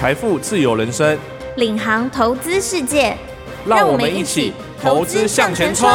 财富自由人生，领航投资世界，让我们一起投资向前冲。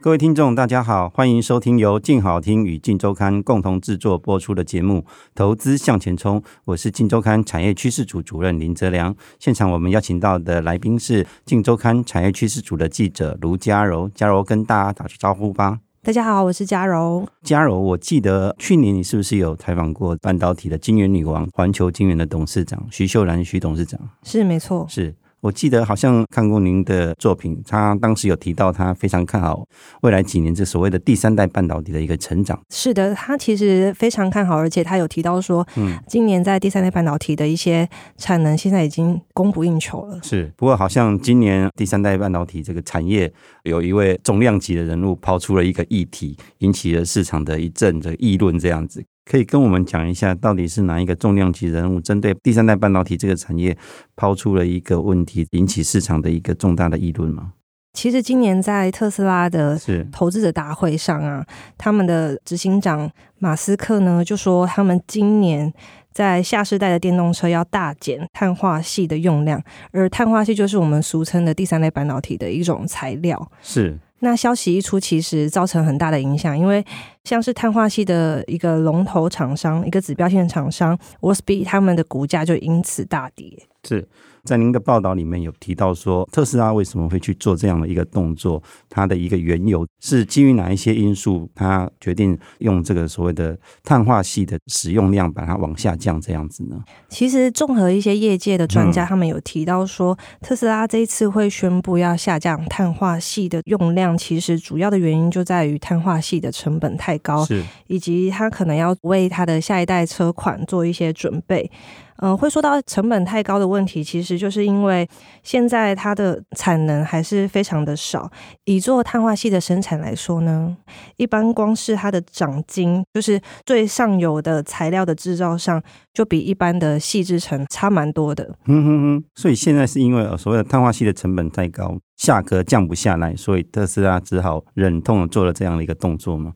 各位听众，大家好，欢迎收听由静好听与静周刊共同制作播出的节目《投资向前冲》，我是静周刊产业趋势组主任林泽良。现场我们邀请到的来宾是静周刊产业趋势组的记者卢嘉柔，嘉柔跟大家打个招呼吧。大家好，我是嘉柔。嘉柔，我记得去年你是不是有采访过半导体的晶圆女王、环球晶圆的董事长徐秀兰徐董事长？是，没错，是。我记得好像看过您的作品，他当时有提到他非常看好未来几年这所谓的第三代半导体的一个成长。是的，他其实非常看好，而且他有提到说，嗯，今年在第三代半导体的一些产能现在已经供不应求了。是，不过好像今年第三代半导体这个产业有一位重量级的人物抛出了一个议题，引起了市场的一阵的议论，这样子。可以跟我们讲一下，到底是哪一个重量级人物针对第三代半导体这个产业抛出了一个问题，引起市场的一个重大的议论吗？其实今年在特斯拉的投资者大会上啊，他们的执行长马斯克呢就说，他们今年在下世代的电动车要大减碳化系的用量，而碳化系就是我们俗称的第三代半导体的一种材料。是。那消息一出，其实造成很大的影响，因为像是碳化系的一个龙头厂商，一个指标性的厂商，Walsby，他们的股价就因此大跌。是。在您的报道里面有提到说，特斯拉为什么会去做这样的一个动作？它的一个缘由是基于哪一些因素？它决定用这个所谓的碳化系的使用量把它往下降，这样子呢？其实，综合一些业界的专家，他们有提到说，特斯拉这一次会宣布要下降碳化系的用量，其实主要的原因就在于碳化系的成本太高，是以及它可能要为它的下一代车款做一些准备。嗯、会说到成本太高的问题，其实就是因为现在它的产能还是非常的少。以做碳化矽的生产来说呢，一般光是它的长金，就是最上游的材料的制造上，就比一般的细制成差蛮多的。嗯哼哼，所以现在是因为所谓的碳化矽的成本太高，价格降不下来，所以特斯拉只好忍痛做了这样的一个动作吗？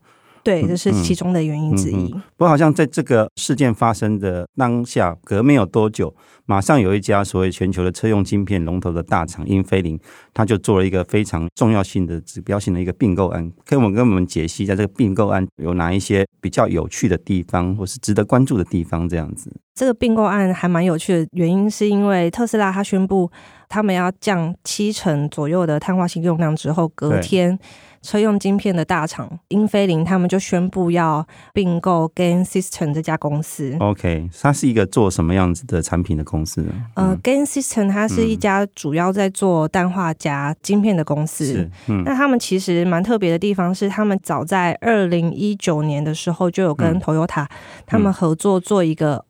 对，这是其中的原因之一。不过，好像在这个事件发生的当下，隔没有多久，马上有一家所谓全球的车用晶片龙头的大厂英飞凌，他就做了一个非常重要性的指标性的一个并购案。可以我们跟我们解析一下这个并购案有哪一些比较有趣的地方，或是值得关注的地方？这样子，这个并购案还蛮有趣的，原因是因为特斯拉他宣布他们要降七成左右的碳化矽用量之后，隔天。车用晶片的大厂英飞凌，他们就宣布要并购 Gain System 这家公司。OK，它是一个做什么样子的产品的公司呢？呃，Gain System 它是一家主要在做氮化镓晶片的公司。嗯，那他们其实蛮特别的地方是，他们早在二零一九年的时候就有跟 Toyota 他们合作做一个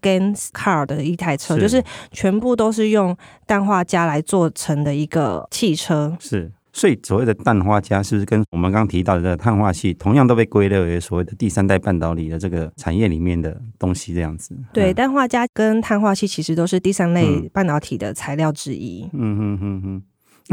Gain Car 的一台车，是就是全部都是用氮化镓来做成的一个汽车。是。所以，所谓的氮化镓是不是跟我们刚刚提到的这个碳化矽，同样都被归类为所谓的第三代半导体的这个产业里面的东西？这样子。对，氮化镓跟碳化矽其实都是第三类半导体的材料之一。嗯哼哼哼。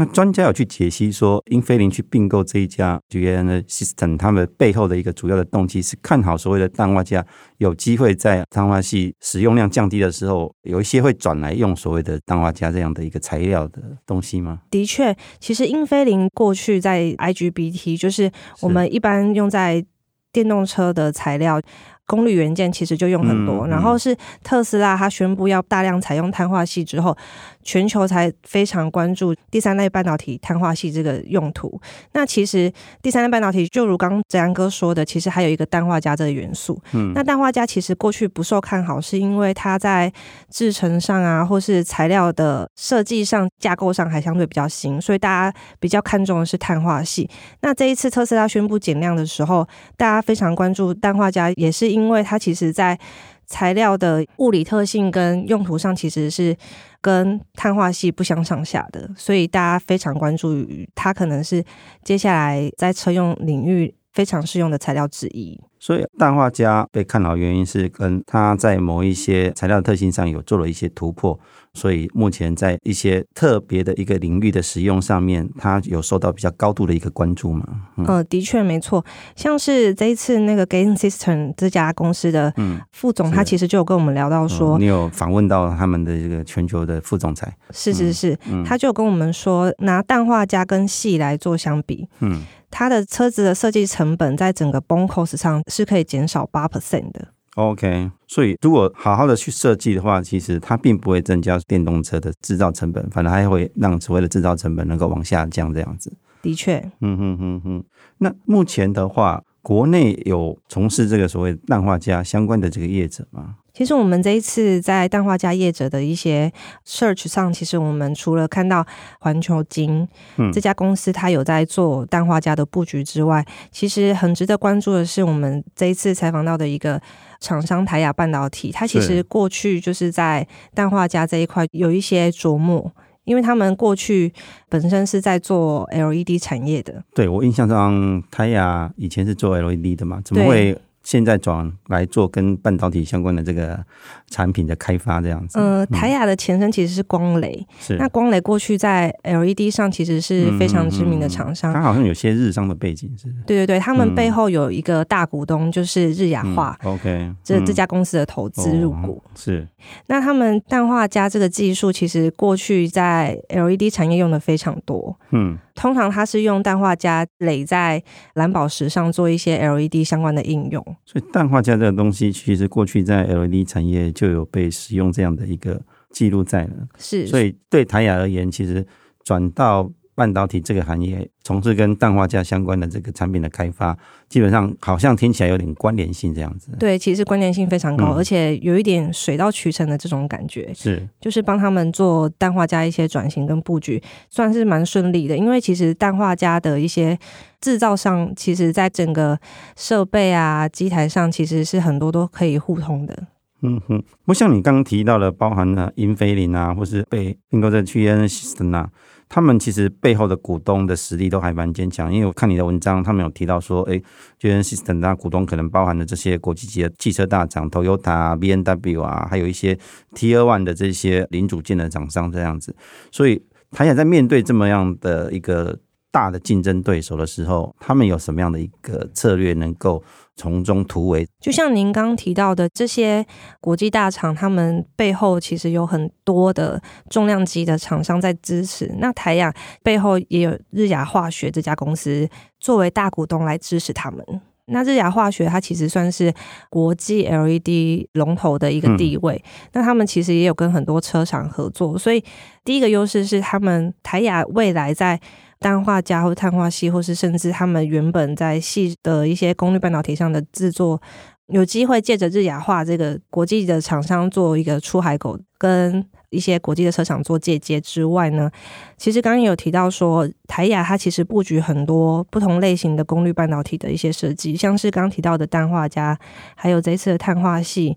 那专家有去解析说，英飞凌去并购这一家 GaN System，他们背后的一个主要的动机是看好所谓的氮化镓有机会在碳化系使用量降低的时候，有一些会转来用所谓的氮化镓这样的一个材料的东西吗？的确，其实英飞凌过去在 IGBT，就是我们一般用在电动车的材料。功率元件其实就用很多，然后是特斯拉，它宣布要大量采用碳化系之后，全球才非常关注第三类半导体碳化系这个用途。那其实第三类半导体就如刚子安哥说的，其实还有一个氮化镓这个元素。嗯，那氮化镓其实过去不受看好，是因为它在制程上啊，或是材料的设计上、架构上还相对比较新，所以大家比较看重的是碳化系。那这一次特斯拉宣布减量的时候，大家非常关注氮化镓，也是因因为它其实，在材料的物理特性跟用途上，其实是跟碳化系不相上下的，所以大家非常关注于它可能是接下来在车用领域非常适用的材料之一。所以氮化镓被看好原因是跟它在某一些材料特性上有做了一些突破。所以目前在一些特别的一个领域的使用上面，它有受到比较高度的一个关注嘛？嗯，呃、的确没错。像是这一次那个 Gain System 这家公司的副总，嗯、他其实就有跟我们聊到说，嗯、你有访问到他们的这个全球的副总裁？是是是，嗯、他就有跟我们说，拿氮化镓跟矽来做相比，嗯，他的车子的设计成本在整个 BOM cost 上是可以减少八 percent 的。OK，所以如果好好的去设计的话，其实它并不会增加电动车的制造成本，反而还会让所谓的制造成本能够往下降，这样子。的确，嗯哼哼哼。那目前的话，国内有从事这个所谓氮化镓相关的这个业者吗？其实我们这一次在氮化镓业者的一些 search 上，其实我们除了看到环球晶这家公司，它有在做氮化镓的布局之外，其实很值得关注的是，我们这一次采访到的一个厂商台亚半导体，它其实过去就是在氮化镓这一块有一些琢磨，因为他们过去本身是在做 LED 产业的。对，我印象中，台亚以前是做 LED 的嘛，怎么会？现在转来做跟半导体相关的这个产品的开发，这样子。呃，台亚的前身其实是光磊，是那光磊过去在 LED 上其实是非常知名的厂商。它好像有些日商的背景，是。对对对，他们背后有一个大股东就是日亚化。OK，这这家公司的投资入股是。那他们氮化镓这个技术，其实过去在 LED 产业用的非常多。嗯。通常它是用氮化镓垒在蓝宝石上做一些 LED 相关的应用，所以氮化镓这个东西其实过去在 LED 产业就有被使用这样的一个记录在了。是，所以对台雅而言，其实转到。半导体这个行业从事跟氮化镓相关的这个产品的开发，基本上好像听起来有点关联性这样子。对，其实关联性非常高，嗯、而且有一点水到渠成的这种感觉。是，就是帮他们做氮化镓一些转型跟布局，算是蛮顺利的。因为其实氮化镓的一些制造上，其实在整个设备啊、机台上，其实是很多都可以互通的。嗯哼，不像你刚刚提到的，包含了英飞凌啊，或是被并购的 System 啊。他们其实背后的股东的实力都还蛮坚强，因为我看你的文章，他们有提到说，哎，GN System 那股东可能包含了这些国际级的汽车大厂，Toyota、B N W 啊，还有一些 Tier One 的这些零组件的厂商这样子。所以，他想在面对这么样的一个大的竞争对手的时候，他们有什么样的一个策略能够？从中突围，就像您刚提到的这些国际大厂，他们背后其实有很多的重量级的厂商在支持。那台亚背后也有日亚化学这家公司作为大股东来支持他们。那日亚化学它其实算是国际 LED 龙头的一个地位。嗯、那他们其实也有跟很多车厂合作，所以第一个优势是他们台亚未来在。氮化镓或碳化矽，或是甚至他们原本在矽的一些功率半导体上的制作，有机会借着日亚化这个国际的厂商做一个出海口，跟一些国际的车厂做借接之外呢，其实刚刚有提到说，台亚它其实布局很多不同类型的功率半导体的一些设计，像是刚提到的氮化镓，还有这次的碳化矽，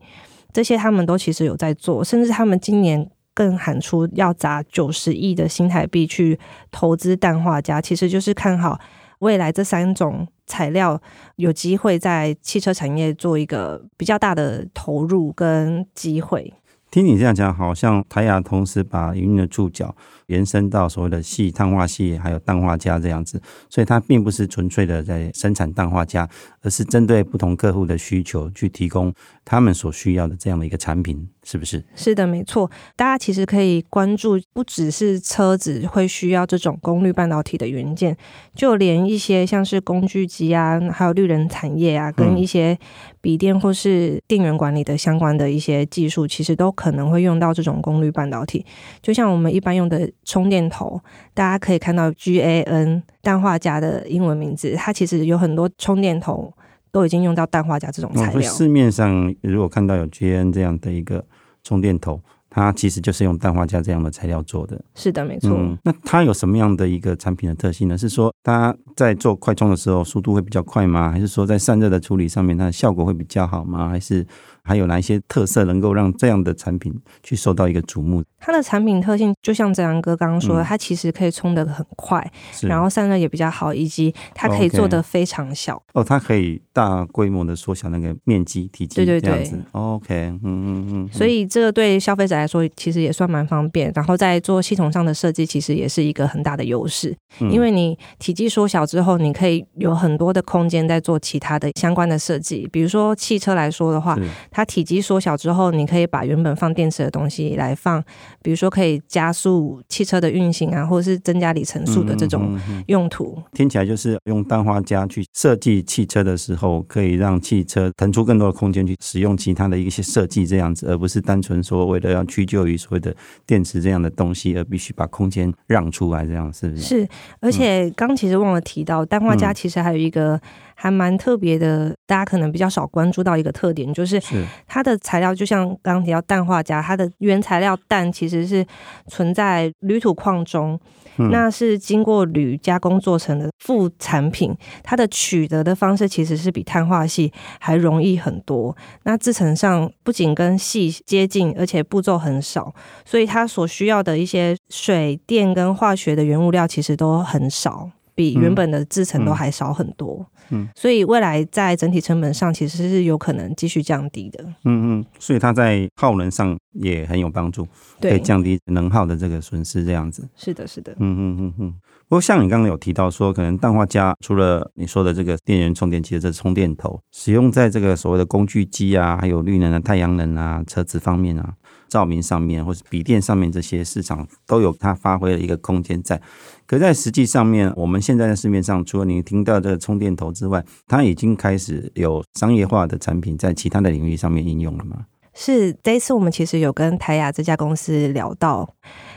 这些他们都其实有在做，甚至他们今年。更喊出要砸九十亿的新台币去投资氮化镓，其实就是看好未来这三种材料有机会在汽车产业做一个比较大的投入跟机会。听你这样讲，好像台亚同时把营运的注脚延伸到所谓的系、碳化系还有氮化镓这样子，所以它并不是纯粹的在生产氮化镓，而是针对不同客户的需求去提供他们所需要的这样的一个产品。是不是？是的，没错。大家其实可以关注，不只是车子会需要这种功率半导体的元件，就连一些像是工具机啊，还有绿能产业啊，跟一些笔电或是电源管理的相关的一些技术，其实都可能会用到这种功率半导体。就像我们一般用的充电头，大家可以看到 GaN 氮化镓的英文名字，它其实有很多充电头。都已经用到氮化镓这种材料。市面上如果看到有 GaN 这样的一个充电头，它其实就是用氮化镓这样的材料做的。是的，没错。嗯，那它有什么样的一个产品的特性呢？是说它在做快充的时候速度会比较快吗？还是说在散热的处理上面它的效果会比较好吗？还是还有哪一些特色能够让这样的产品去受到一个瞩目？它的产品特性就像哲良哥刚刚说的，嗯、它其实可以冲得很快，然后散热也比较好，以及它可以做得非常小。哦，okay、哦，它可以大规模的缩小那个面积体积，对对对，OK，嗯嗯嗯。所以这个对消费者来说其实也算蛮方便，然后在做系统上的设计，其实也是一个很大的优势，嗯、因为你体积缩小之后，你可以有很多的空间在做其他的相关的设计，比如说汽车来说的话，是它体积缩小之后，你可以把原本放电池的东西来放。比如说，可以加速汽车的运行啊，或者是增加里程数的这种用途。听起来就是用氮化镓去设计汽车的时候，可以让汽车腾出更多的空间去使用其他的一些设计，这样子，而不是单纯说为了要屈就于所谓的电池这样的东西，而必须把空间让出来，这样是不是？是，而且刚其实忘了提到，氮化镓其实还有一个。还蛮特别的，大家可能比较少关注到一个特点，就是它的材料就像刚刚提到氮化镓，它的原材料氮其实是存在铝土矿中，嗯、那是经过铝加工做成的副产品，它的取得的方式其实是比碳化系还容易很多。那制成上不仅跟系接近，而且步骤很少，所以它所需要的一些水电跟化学的原物料其实都很少。比原本的制程都还少很多，嗯，嗯，所以未来在整体成本上其实是有可能继续降低的，嗯嗯，所以它在耗能上也很有帮助，对，可以降低能耗的这个损失，这样子，是的，是的，嗯嗯嗯嗯。不过像你刚刚有提到说，可能氮化镓除了你说的这个电源充电器的这充电头，使用在这个所谓的工具机啊，还有绿能的太阳能啊，车子方面啊。照明上面或是笔电上面这些市场都有它发挥的一个空间在，可在实际上面，我们现在在市面上，除了你听到这个充电头之外，它已经开始有商业化的产品在其他的领域上面应用了吗？是，这一次我们其实有跟台雅这家公司聊到。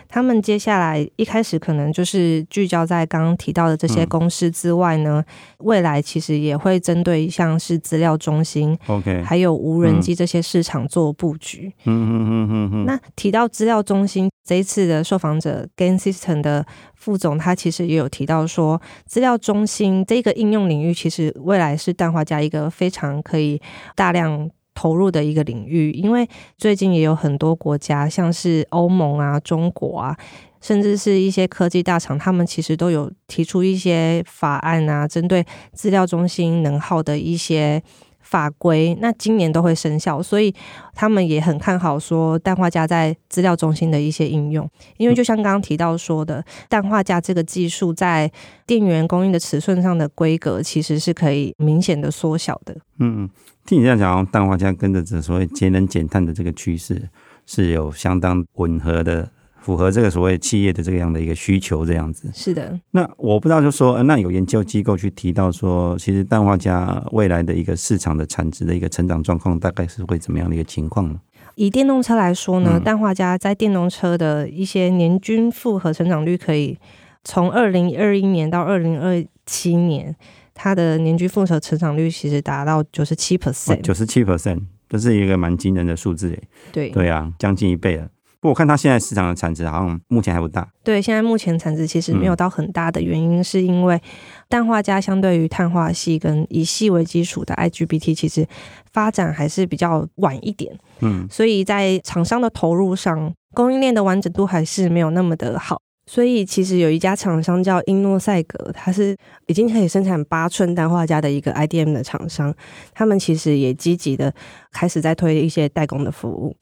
他们接下来一开始可能就是聚焦在刚刚提到的这些公司之外呢，嗯、未来其实也会针对像是资料中心，OK，还有无人机这些市场做布局。嗯嗯嗯嗯嗯。那提到资料中心，这一次的受访者 Gain System 的副总，他其实也有提到说，资料中心这个应用领域，其实未来是氮化镓一个非常可以大量。投入的一个领域，因为最近也有很多国家，像是欧盟啊、中国啊，甚至是一些科技大厂，他们其实都有提出一些法案啊，针对资料中心能耗的一些。法规那今年都会生效，所以他们也很看好说氮化镓在资料中心的一些应用，因为就像刚刚提到说的，氮化镓这个技术在电源供应的尺寸上的规格其实是可以明显的缩小的。嗯，听你这样讲，氮化镓跟着这所谓节能减碳的这个趋势是有相当吻合的。符合这个所谓企业的这个样的一个需求，这样子是的。那我不知道，就说那有研究机构去提到说，其实氮化镓未来的一个市场的产值的一个成长状况，大概是会怎么样的一个情况呢？以电动车来说呢，氮化镓在电动车的一些年均复合成长率，可以从二零二一年到二零二七年，它的年均复合成长率其实达到九十七 percent，九十七 percent，这是一个蛮惊人的数字诶。对对啊，将近一倍了。不我看它现在市场的产值好像目前还不大。对，现在目前产值其实没有到很大的原因，是因为氮化镓相对于碳化系跟以系为基础的 IGBT，其实发展还是比较晚一点。嗯，所以在厂商的投入上，供应链的完整度还是没有那么的好。所以其实有一家厂商叫英诺赛格，它是已经可以生产八寸氮化镓的一个 IDM 的厂商，他们其实也积极的开始在推一些代工的服务。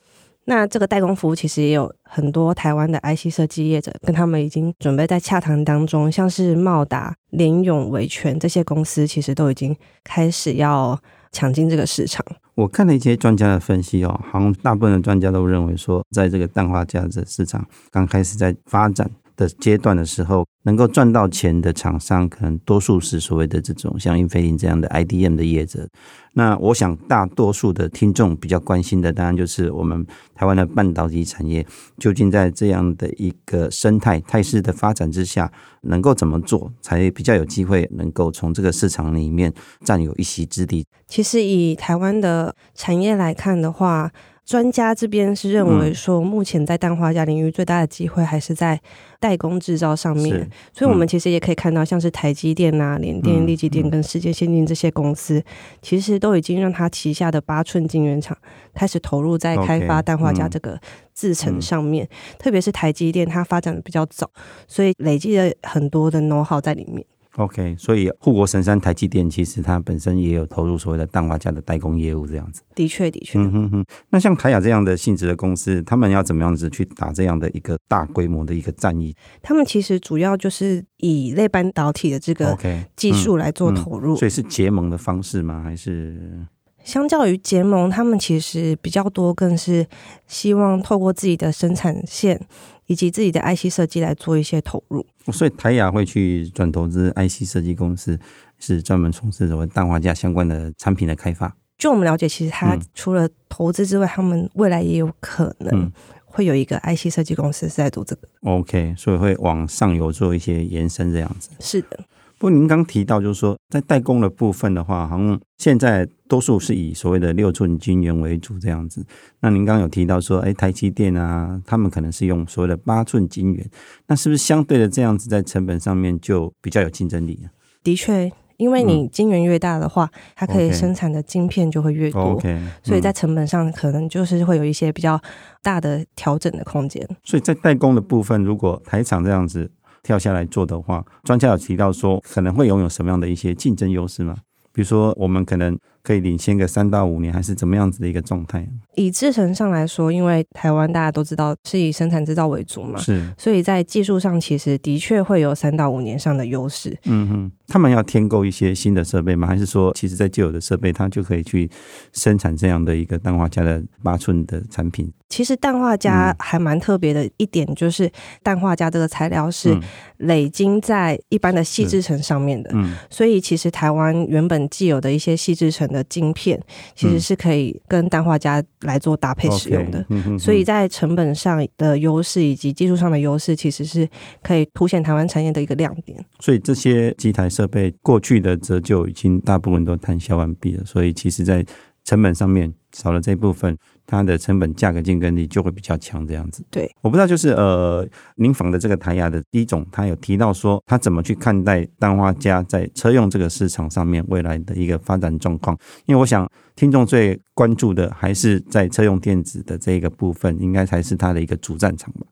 那这个代工服务其实也有很多台湾的 IC 设计业者跟他们已经准备在洽谈当中，像是茂达、联永、维权这些公司，其实都已经开始要抢进这个市场。我看了一些专家的分析哦，好像大部分的专家都认为说，在这个氮化镓的市场刚开始在发展的阶段的时候，能够赚到钱的厂商，可能多数是所谓的这种像英飞凌这样的 IDM 的业者。那我想，大多数的听众比较关心的，当然就是我们台湾的半导体产业，究竟在这样的一个生态态势的发展之下，能够怎么做，才比较有机会能够从这个市场里面占有一席之地。其实，以台湾的产业来看的话，专家这边是认为说，目前在氮化镓领域最大的机会还是在代工制造上面。嗯、所以，我们其实也可以看到，像是台积电啊、联电、力积电跟世界先进这些公司，其实都已经让它旗下的八寸晶圆厂开始投入在开发氮化镓这个制程上面。特别是台积电，它发展的比较早，所以累积了很多的 know how 在里面。OK，所以护国神山台积电其实它本身也有投入所谓的氮化镓的代工业务，这样子。的确，的确。嗯哼哼。那像台亚这样的性质的公司，他们要怎么样子去打这样的一个大规模的一个战役？他们其实主要就是以类半导体的这个技术来做投入。Okay, 嗯嗯。所以是结盟的方式吗？还是？相较于结盟，他们其实比较多，更是希望透过自己的生产线。以及自己的 IC 设计来做一些投入，所以台雅会去转投资 IC 设计公司，是专门从事什么氮化镓相关的产品的开发。就我们了解，其实他除了投资之外，嗯、他们未来也有可能会有一个 IC 设计公司是在做这个。OK，所以会往上游做一些延伸，这样子。是的。不过您刚提到，就是说在代工的部分的话，好像现在多数是以所谓的六寸晶圆为主这样子。那您刚刚有提到说，哎，台积电啊，他们可能是用所谓的八寸晶圆，那是不是相对的这样子在成本上面就比较有竞争力呢？的确，因为你晶圆越大的话，嗯、它可以生产的晶片就会越多所以在成本上可能就是会有一些比较大的调整的空间。所以在代工的部分，如果台厂这样子。跳下来做的话，专家有提到说可能会拥有什么样的一些竞争优势吗？比如说，我们可能可以领先个三到五年，还是怎么样子的一个状态？以制程上来说，因为台湾大家都知道是以生产制造为主嘛，是，所以在技术上其实的确会有三到五年上的优势。嗯哼，他们要添购一些新的设备吗？还是说，其实在旧有的设备，它就可以去生产这样的一个氮化镓的八寸的产品？其实氮化镓还蛮特别的一点，就是氮化镓这个材料是累积在一般的细制程上面的，嗯，所以其实台湾原本既有的一些细制程的晶片，其实是可以跟氮化镓来做搭配使用的，所以在成本上的优势以及技术上的优势，其实是可以凸显台湾产业的一个亮点。所以这些机台设备过去的折旧已经大部分都摊销完毕了，所以其实在成本上面少了这一部分。它的成本价格竞争力就会比较强，这样子。对，我不知道，就是呃，您访的这个台亚的第一种，他有提到说，他怎么去看待氮化镓在车用这个市场上面未来的一个发展状况？因为我想听众最关注的还是在车用电子的这一个部分，应该才是它的一个主战场吧。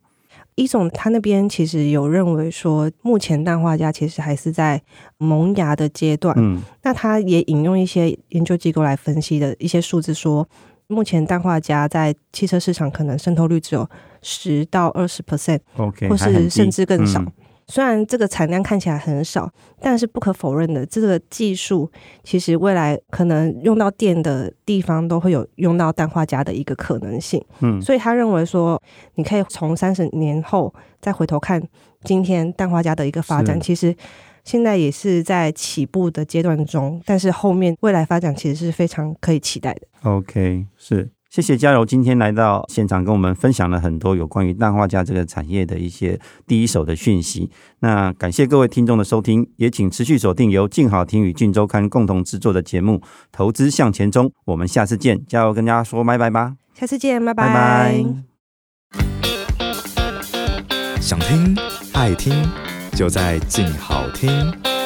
一种他那边其实有认为说，目前氮化镓其实还是在萌芽的阶段。嗯，那他也引用一些研究机构来分析的一些数字说。目前氮化镓在汽车市场可能渗透率只有十到二十 percent，OK，或是甚至更少。嗯、虽然这个产量看起来很少，但是不可否认的，这个技术其实未来可能用到电的地方都会有用到氮化镓的一个可能性。嗯，所以他认为说，你可以从三十年后再回头看今天氮化镓的一个发展，其实。现在也是在起步的阶段中，但是后面未来发展其实是非常可以期待的。OK，是，谢谢嘉柔今天来到现场跟我们分享了很多有关于氮化镓这个产业的一些第一手的讯息。那感谢各位听众的收听，也请持续锁定由静好听与静周刊共同制作的节目《投资向前冲》，我们下次见。嘉柔跟大家说拜拜吧，下次见，拜拜。拜拜。想听爱听。就在静好听。